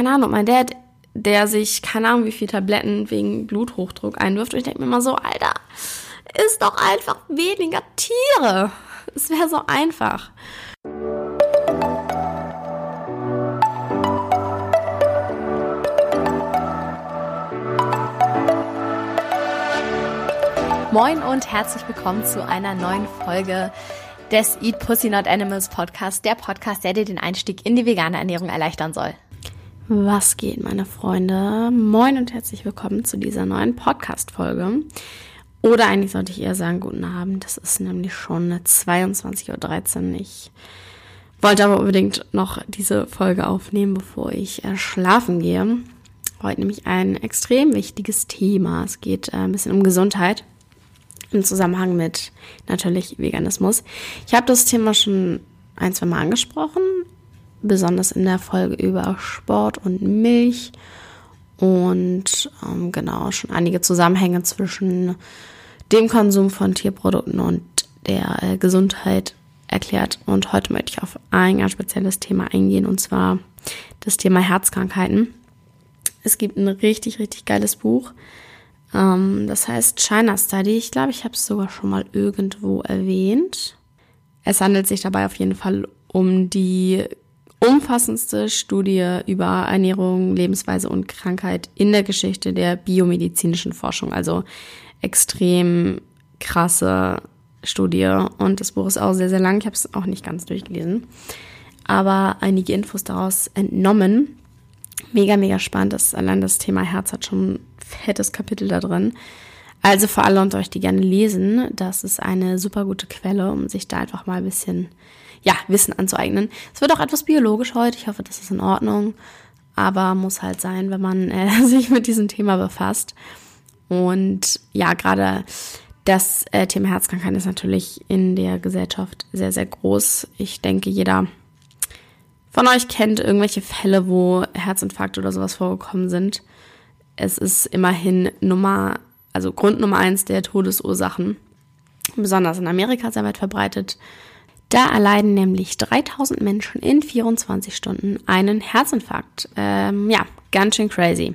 keine Ahnung, mein Dad, der sich, keine Ahnung, wie viele Tabletten wegen Bluthochdruck einwirft. Und ich denke mir immer so, Alter, ist doch einfach weniger Tiere. Es wäre so einfach. Moin und herzlich willkommen zu einer neuen Folge des Eat Pussy Not Animals Podcast, der Podcast, der dir den Einstieg in die vegane Ernährung erleichtern soll. Was geht, meine Freunde? Moin und herzlich willkommen zu dieser neuen Podcast-Folge. Oder eigentlich sollte ich eher sagen, guten Abend. Das ist nämlich schon 22.13 Uhr. Ich wollte aber unbedingt noch diese Folge aufnehmen, bevor ich äh, schlafen gehe. Heute nämlich ein extrem wichtiges Thema. Es geht äh, ein bisschen um Gesundheit im Zusammenhang mit natürlich Veganismus. Ich habe das Thema schon ein, zwei Mal angesprochen, besonders in der Folge über Sport und Milch und ähm, genau schon einige Zusammenhänge zwischen dem Konsum von Tierprodukten und der äh, Gesundheit erklärt. Und heute möchte ich auf ein ganz spezielles Thema eingehen und zwar das Thema Herzkrankheiten. Es gibt ein richtig, richtig geiles Buch. Ähm, das heißt China Study. Ich glaube, ich habe es sogar schon mal irgendwo erwähnt. Es handelt sich dabei auf jeden Fall um die umfassendste Studie über Ernährung, Lebensweise und Krankheit in der Geschichte der biomedizinischen Forschung. Also extrem krasse Studie und das Buch ist auch sehr, sehr lang. Ich habe es auch nicht ganz durchgelesen, aber einige Infos daraus entnommen. Mega, mega spannend. Das, allein das Thema Herz hat schon ein fettes Kapitel da drin. Also für alle unter euch, die gerne lesen, das ist eine super gute Quelle, um sich da einfach mal ein bisschen ja, Wissen anzueignen. Es wird auch etwas biologisch heute. Ich hoffe, das ist in Ordnung. Aber muss halt sein, wenn man äh, sich mit diesem Thema befasst. Und ja, gerade das äh, Thema Herzkrankheit ist natürlich in der Gesellschaft sehr, sehr groß. Ich denke, jeder von euch kennt irgendwelche Fälle, wo Herzinfarkt oder sowas vorgekommen sind. Es ist immerhin Nummer, also Grund Nummer eins der Todesursachen. Besonders in Amerika sehr weit verbreitet. Da erleiden nämlich 3000 Menschen in 24 Stunden einen Herzinfarkt. Ähm, ja, ganz schön crazy.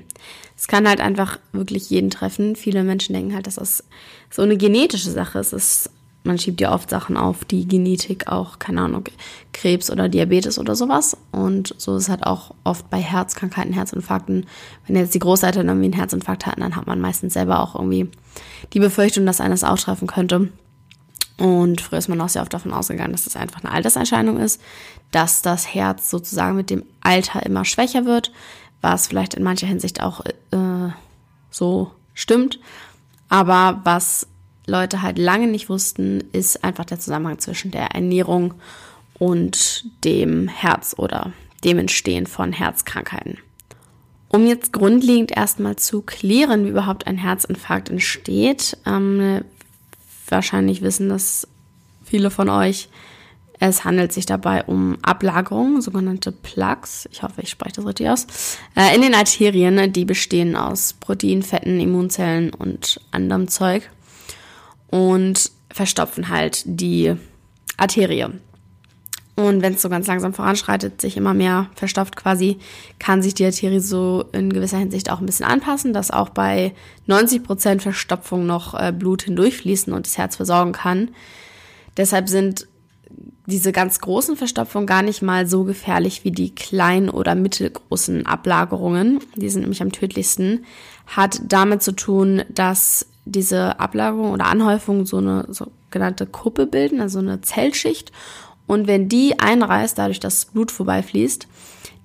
Es kann halt einfach wirklich jeden treffen. Viele Menschen denken halt, dass das so eine genetische Sache ist. Es man schiebt ja oft Sachen auf die Genetik, auch, keine Ahnung, Krebs oder Diabetes oder sowas. Und so ist es halt auch oft bei Herzkrankheiten, Herzinfarkten. Wenn jetzt die Großeltern irgendwie einen Herzinfarkt hatten, dann hat man meistens selber auch irgendwie die Befürchtung, dass eines auch treffen könnte. Und früher ist man auch sehr oft davon ausgegangen, dass das einfach eine Alterserscheinung ist, dass das Herz sozusagen mit dem Alter immer schwächer wird, was vielleicht in mancher Hinsicht auch äh, so stimmt. Aber was Leute halt lange nicht wussten, ist einfach der Zusammenhang zwischen der Ernährung und dem Herz oder dem Entstehen von Herzkrankheiten. Um jetzt grundlegend erstmal zu klären, wie überhaupt ein Herzinfarkt entsteht, ähm, wahrscheinlich wissen das viele von euch. Es handelt sich dabei um Ablagerungen, sogenannte Plaques. Ich hoffe, ich spreche das richtig aus. Äh, in den Arterien, die bestehen aus Protein, Fetten, Immunzellen und anderem Zeug und verstopfen halt die Arterie. Und wenn es so ganz langsam voranschreitet, sich immer mehr verstopft quasi, kann sich die Arterie so in gewisser Hinsicht auch ein bisschen anpassen, dass auch bei 90 Prozent Verstopfung noch äh, Blut hindurchfließen und das Herz versorgen kann. Deshalb sind diese ganz großen Verstopfungen gar nicht mal so gefährlich wie die kleinen oder mittelgroßen Ablagerungen. Die sind nämlich am tödlichsten. Hat damit zu tun, dass diese Ablagerung oder Anhäufung so eine sogenannte Kuppe bilden, also eine Zellschicht. Und wenn die einreißt, dadurch, dass Blut vorbeifließt,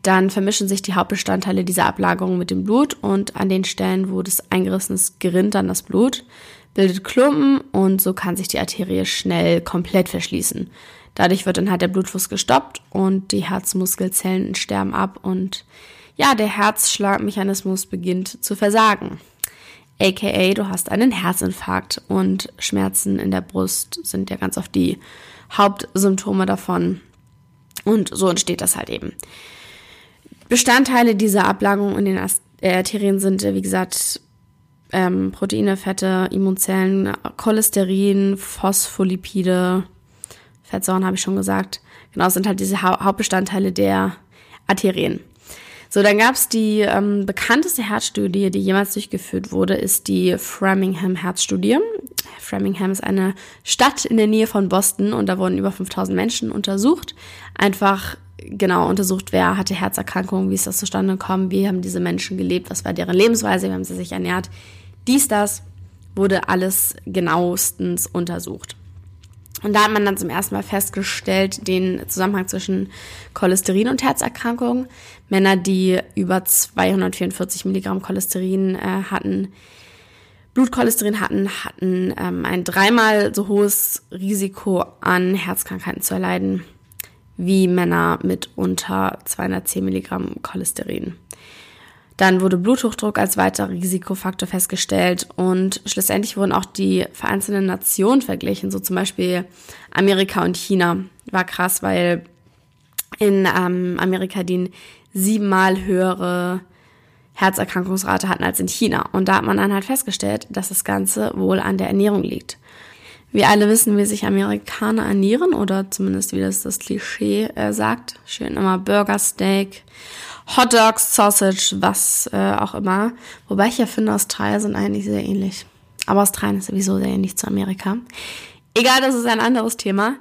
dann vermischen sich die Hauptbestandteile dieser Ablagerung mit dem Blut und an den Stellen, wo das eingerissen ist, gerinnt dann das Blut, bildet Klumpen und so kann sich die Arterie schnell komplett verschließen. Dadurch wird dann halt der Blutfluss gestoppt und die Herzmuskelzellen sterben ab und ja, der Herzschlagmechanismus beginnt zu versagen aka du hast einen Herzinfarkt und Schmerzen in der Brust sind ja ganz oft die Hauptsymptome davon. Und so entsteht das halt eben. Bestandteile dieser Ablagerung in den äh, Arterien sind, wie gesagt, ähm, Proteine, Fette, Immunzellen, Cholesterin, Phospholipide, Fettsäuren habe ich schon gesagt. Genau, sind halt diese ha Hauptbestandteile der Arterien. So, dann gab es die ähm, bekannteste Herzstudie, die jemals durchgeführt wurde, ist die Framingham Herzstudie. Framingham ist eine Stadt in der Nähe von Boston und da wurden über 5000 Menschen untersucht. Einfach genau untersucht, wer hatte Herzerkrankungen, wie ist das zustande gekommen, wie haben diese Menschen gelebt, was war deren Lebensweise, wie haben sie sich ernährt. Dies, das wurde alles genauestens untersucht. Und da hat man dann zum ersten Mal festgestellt, den Zusammenhang zwischen Cholesterin und Herzerkrankungen. Männer, die über 244 Milligramm Cholesterin äh, hatten, Blutcholesterin hatten, hatten ähm, ein dreimal so hohes Risiko an Herzkrankheiten zu erleiden wie Männer mit unter 210 Milligramm Cholesterin. Dann wurde Bluthochdruck als weiterer Risikofaktor festgestellt und schlussendlich wurden auch die vereinzelten Nationen verglichen, so zum Beispiel Amerika und China. War krass, weil in ähm, Amerika die siebenmal höhere Herzerkrankungsrate hatten als in China. Und da hat man dann halt festgestellt, dass das Ganze wohl an der Ernährung liegt. Wir alle wissen, wie sich Amerikaner ernähren oder zumindest wie das das Klischee äh, sagt. Schön immer Burger, Steak, Hot Dogs, Sausage, was äh, auch immer. Wobei ich ja finde, Australien sind eigentlich sehr ähnlich. Aber Australien ist sowieso sehr ähnlich zu Amerika. Egal, das ist ein anderes Thema.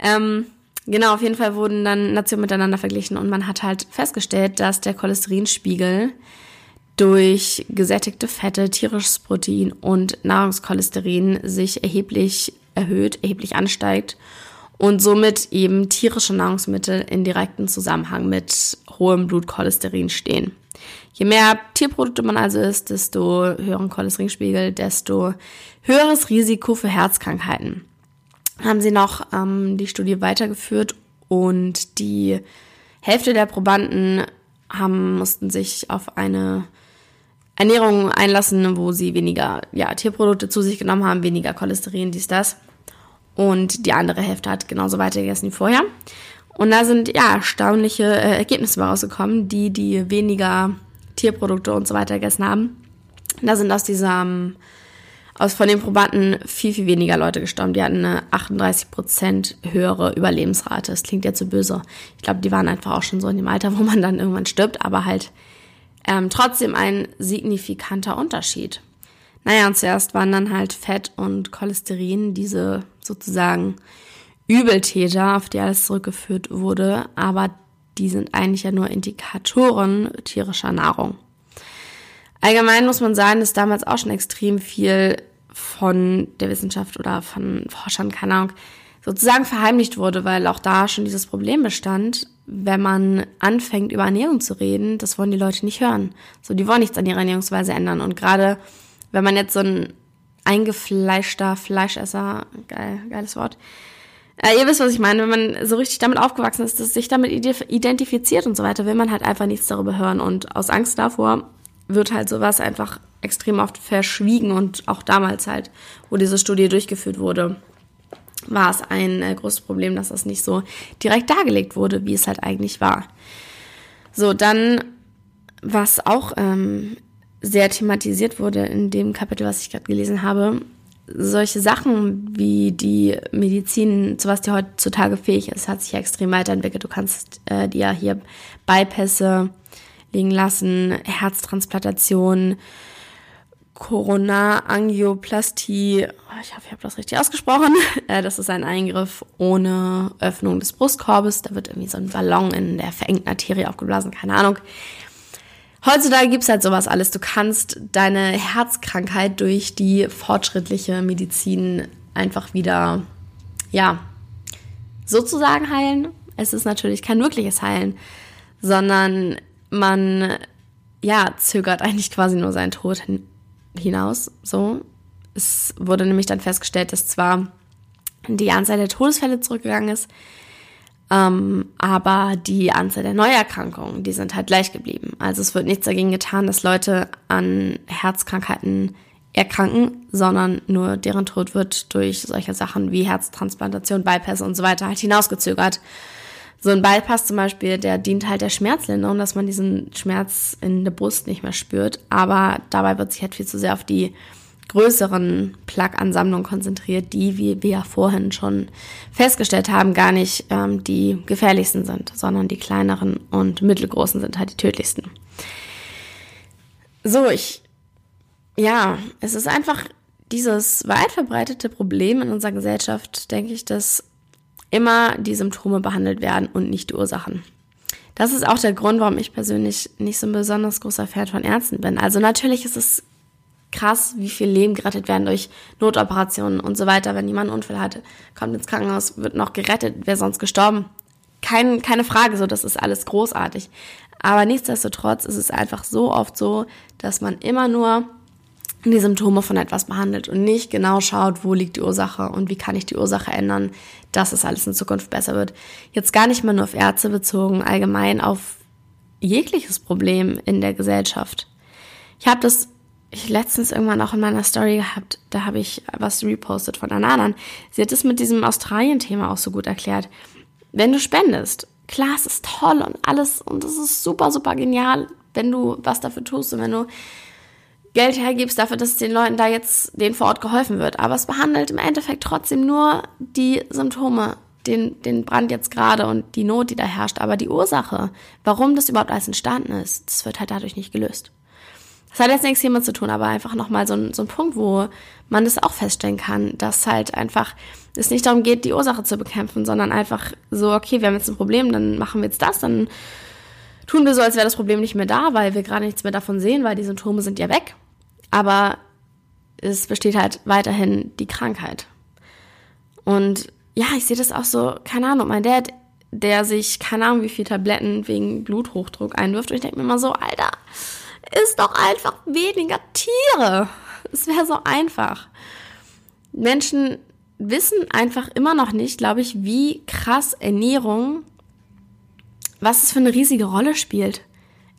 Ähm, genau, auf jeden Fall wurden dann Nationen miteinander verglichen und man hat halt festgestellt, dass der Cholesterinspiegel durch gesättigte Fette, tierisches Protein und Nahrungskolesterin sich erheblich erhöht, erheblich ansteigt und somit eben tierische Nahrungsmittel in direkten Zusammenhang mit hohem Blutcholesterin stehen. Je mehr Tierprodukte man also isst, desto höheren Cholesterinspiegel, desto höheres Risiko für Herzkrankheiten. Haben sie noch ähm, die Studie weitergeführt und die Hälfte der Probanden haben, mussten sich auf eine Ernährung einlassen, wo sie weniger ja, Tierprodukte zu sich genommen haben, weniger Cholesterin, dies, das. Und die andere Hälfte hat genauso weitergegessen wie vorher. Und da sind ja erstaunliche äh, Ergebnisse rausgekommen, die, die weniger Tierprodukte und so weiter gegessen haben. Da sind aus dieser, aus von den Probanden viel, viel weniger Leute gestorben. Die hatten eine 38% höhere Überlebensrate. Das klingt ja zu böse. Ich glaube, die waren einfach auch schon so in dem Alter, wo man dann irgendwann stirbt, aber halt ähm, trotzdem ein signifikanter Unterschied. Naja, und zuerst waren dann halt Fett und Cholesterin diese sozusagen Übeltäter, auf die alles zurückgeführt wurde, aber die sind eigentlich ja nur Indikatoren tierischer Nahrung. Allgemein muss man sagen, dass damals auch schon extrem viel von der Wissenschaft oder von Forschern, keine Ahnung, sozusagen verheimlicht wurde, weil auch da schon dieses Problem bestand, wenn man anfängt, über Ernährung zu reden, das wollen die Leute nicht hören. So, die wollen nichts an ihrer Ernährungsweise ändern. Und gerade wenn man jetzt so ein eingefleischter Fleischesser, geil, geiles Wort, äh, ihr wisst, was ich meine, wenn man so richtig damit aufgewachsen ist, dass sich damit identifiziert und so weiter, will man halt einfach nichts darüber hören. Und aus Angst davor wird halt sowas einfach extrem oft verschwiegen und auch damals halt, wo diese Studie durchgeführt wurde war es ein äh, großes Problem, dass das nicht so direkt dargelegt wurde, wie es halt eigentlich war. So, dann, was auch ähm, sehr thematisiert wurde in dem Kapitel, was ich gerade gelesen habe, solche Sachen wie die Medizin, zu was die heutzutage fähig ist, hat sich ja extrem weiterentwickelt. Du kannst äh, dir hier Bypässe liegen lassen, Herztransplantation, Corona-Angioplastie, oh, ich hoffe, ich habe das richtig ausgesprochen. Äh, das ist ein Eingriff ohne Öffnung des Brustkorbes. Da wird irgendwie so ein Ballon in der verengten Arterie aufgeblasen, keine Ahnung. Heutzutage gibt's halt sowas alles. Du kannst deine Herzkrankheit durch die fortschrittliche Medizin einfach wieder, ja, sozusagen heilen. Es ist natürlich kein wirkliches Heilen, sondern man, ja, zögert eigentlich quasi nur seinen Tod hinaus. So. Es wurde nämlich dann festgestellt, dass zwar die Anzahl der Todesfälle zurückgegangen ist, ähm, aber die Anzahl der Neuerkrankungen, die sind halt gleich geblieben. Also es wird nichts dagegen getan, dass Leute an Herzkrankheiten erkranken, sondern nur deren Tod wird durch solche Sachen wie Herztransplantation, Bypass und so weiter halt hinausgezögert. So ein Bypass zum Beispiel, der dient halt der Schmerzlinderung, dass man diesen Schmerz in der Brust nicht mehr spürt. Aber dabei wird sich halt viel zu sehr auf die größeren Plaque-Ansammlungen konzentriert, die, wie wir ja vorhin schon festgestellt haben, gar nicht ähm, die gefährlichsten sind, sondern die kleineren und mittelgroßen sind halt die tödlichsten. So, ich, ja, es ist einfach dieses weit verbreitete Problem in unserer Gesellschaft, denke ich, dass immer die Symptome behandelt werden und nicht die Ursachen. Das ist auch der Grund, warum ich persönlich nicht so ein besonders großer Fan von Ärzten bin. Also natürlich ist es krass, wie viel Leben gerettet werden durch Notoperationen und so weiter. Wenn jemand einen Unfall hat, kommt ins Krankenhaus, wird noch gerettet, wäre sonst gestorben. Kein, keine Frage, so, das ist alles großartig. Aber nichtsdestotrotz ist es einfach so oft so, dass man immer nur die Symptome von etwas behandelt und nicht genau schaut, wo liegt die Ursache und wie kann ich die Ursache ändern, dass es alles in Zukunft besser wird. Jetzt gar nicht mal nur auf Ärzte bezogen, allgemein auf jegliches Problem in der Gesellschaft. Ich habe das ich letztens irgendwann auch in meiner Story gehabt, da habe ich was repostet von einer anderen. Sie hat es mit diesem Australien-Thema auch so gut erklärt. Wenn du spendest, klar, es ist toll und alles und es ist super, super genial, wenn du was dafür tust und wenn du Geld hergibst dafür, dass den Leuten da jetzt denen vor Ort geholfen wird. Aber es behandelt im Endeffekt trotzdem nur die Symptome, den, den Brand jetzt gerade und die Not, die da herrscht. Aber die Ursache, warum das überhaupt alles entstanden ist, das wird halt dadurch nicht gelöst. Das hat jetzt nichts hiermit zu tun, aber einfach nochmal so ein, so ein Punkt, wo man das auch feststellen kann, dass halt einfach es nicht darum geht, die Ursache zu bekämpfen, sondern einfach so, okay, wir haben jetzt ein Problem, dann machen wir jetzt das, dann tun wir so, als wäre das Problem nicht mehr da, weil wir gerade nichts mehr davon sehen, weil die Symptome sind ja weg. Aber es besteht halt weiterhin die Krankheit. Und ja, ich sehe das auch so, keine Ahnung, mein Dad, der sich, keine Ahnung, wie viele Tabletten wegen Bluthochdruck einwirft. Und ich denke mir immer so, Alter, ist doch einfach weniger Tiere. Es wäre so einfach. Menschen wissen einfach immer noch nicht, glaube ich, wie krass Ernährung, was es für eine riesige Rolle spielt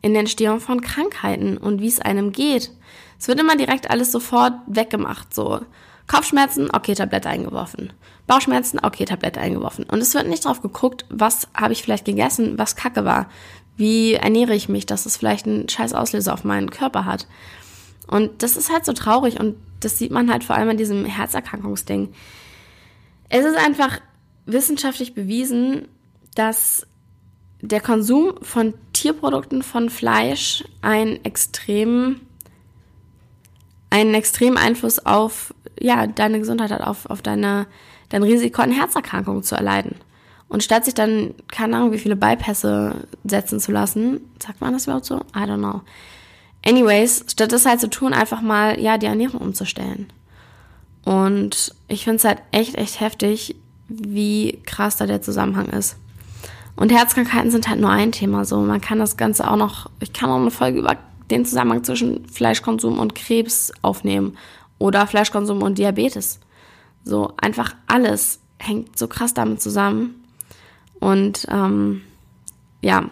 in der Entstehung von Krankheiten und wie es einem geht. Es wird immer direkt alles sofort weggemacht, so. Kopfschmerzen, okay, Tablette eingeworfen. Bauchschmerzen, okay, Tablette eingeworfen. Und es wird nicht drauf geguckt, was habe ich vielleicht gegessen, was Kacke war. Wie ernähre ich mich, dass es vielleicht einen scheiß Auslöser auf meinen Körper hat? Und das ist halt so traurig und das sieht man halt vor allem an diesem Herzerkrankungsding. Es ist einfach wissenschaftlich bewiesen, dass der Konsum von Tierprodukten, von Fleisch einen extremen, einen extremen Einfluss auf ja, deine Gesundheit hat, auf, auf deine, dein Risiko an Herzerkrankungen zu erleiden. Und statt sich dann, keine Ahnung, wie viele Bypässe setzen zu lassen, sagt man das überhaupt so? I don't know. Anyways, statt das halt zu tun, einfach mal, ja, die Ernährung umzustellen. Und ich finde es halt echt, echt heftig, wie krass da der Zusammenhang ist. Und Herzkrankheiten sind halt nur ein Thema so. Man kann das Ganze auch noch, ich kann auch eine Folge über den Zusammenhang zwischen Fleischkonsum und Krebs aufnehmen. Oder Fleischkonsum und Diabetes. So, einfach alles hängt so krass damit zusammen. Und ähm, ja,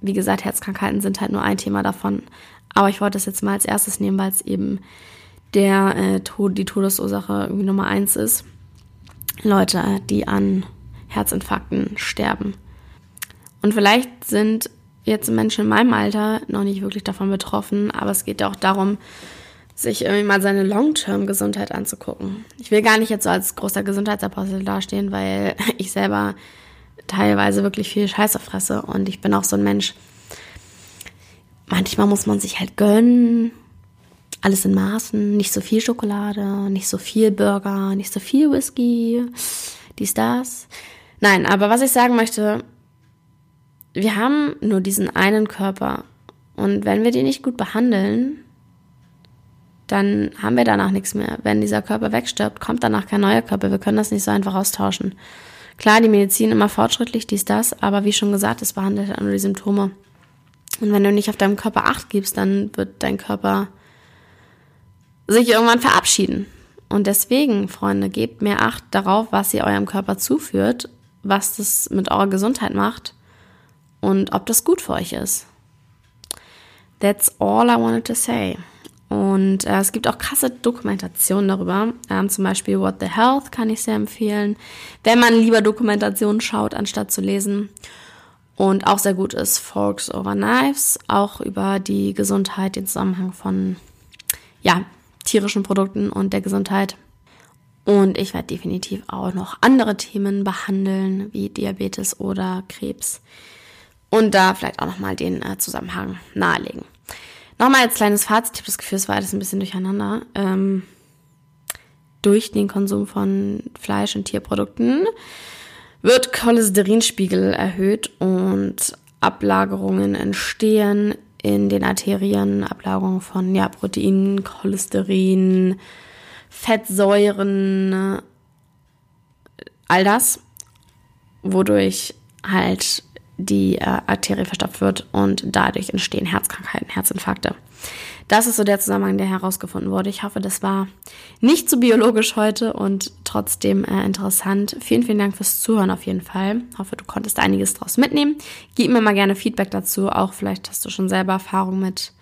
wie gesagt, Herzkrankheiten sind halt nur ein Thema davon. Aber ich wollte das jetzt mal als erstes nehmen, weil es eben der äh, Tod, die Todesursache irgendwie Nummer eins ist. Leute, die an Herzinfarkten sterben. Und vielleicht sind jetzt Menschen in meinem Alter noch nicht wirklich davon betroffen, aber es geht ja auch darum, sich irgendwie mal seine Long-Term-Gesundheit anzugucken. Ich will gar nicht jetzt so als großer Gesundheitsapostel dastehen, weil ich selber teilweise wirklich viel Scheiße fresse. Und ich bin auch so ein Mensch. Manchmal muss man sich halt gönnen. Alles in Maßen. Nicht so viel Schokolade, nicht so viel Burger, nicht so viel Whisky, dies, das. Nein, aber was ich sagen möchte, wir haben nur diesen einen Körper. Und wenn wir den nicht gut behandeln, dann haben wir danach nichts mehr. Wenn dieser Körper wegstirbt, kommt danach kein neuer Körper. Wir können das nicht so einfach austauschen. Klar, die Medizin immer fortschrittlich, dies, das, aber wie schon gesagt, es behandelt halt nur die Symptome. Und wenn du nicht auf deinem Körper Acht gibst, dann wird dein Körper sich irgendwann verabschieden. Und deswegen, Freunde, gebt mehr Acht darauf, was ihr eurem Körper zuführt, was das mit eurer Gesundheit macht und ob das gut für euch ist. That's all I wanted to say. Und äh, es gibt auch krasse Dokumentationen darüber. Ähm, zum Beispiel What the Health kann ich sehr empfehlen, wenn man lieber Dokumentationen schaut, anstatt zu lesen. Und auch sehr gut ist Forks Over Knives, auch über die Gesundheit, den Zusammenhang von, ja, tierischen Produkten und der Gesundheit. Und ich werde definitiv auch noch andere Themen behandeln, wie Diabetes oder Krebs. Und da vielleicht auch nochmal den äh, Zusammenhang nahelegen. Nochmal als kleines Fazit, ich habe das Gefühl, es war alles ein bisschen durcheinander. Ähm, durch den Konsum von Fleisch und Tierprodukten wird Cholesterinspiegel erhöht und Ablagerungen entstehen in den Arterien, Ablagerungen von ja, Proteinen, Cholesterin, Fettsäuren, all das, wodurch halt die äh, Arterie verstopft wird und dadurch entstehen Herzkrankheiten, Herzinfarkte. Das ist so der Zusammenhang, der herausgefunden wurde. Ich hoffe, das war nicht zu so biologisch heute und trotzdem äh, interessant. Vielen, vielen Dank fürs Zuhören auf jeden Fall. Ich hoffe, du konntest einiges draus mitnehmen. Gib mir mal gerne Feedback dazu. Auch vielleicht hast du schon selber Erfahrung mit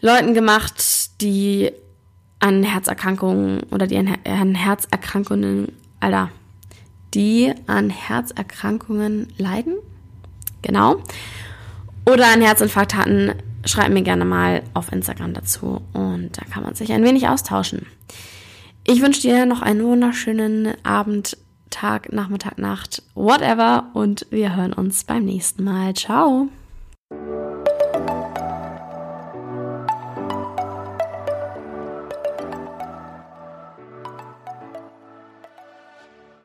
Leuten gemacht, die an Herzerkrankungen oder die an, Her an Herzerkrankungen, Alter, die an Herzerkrankungen leiden. Genau. Oder einen Herzinfarkt hatten, schreib mir gerne mal auf Instagram dazu und da kann man sich ein wenig austauschen. Ich wünsche dir noch einen wunderschönen Abend, Tag, Nachmittag, Nacht, whatever und wir hören uns beim nächsten Mal. Ciao.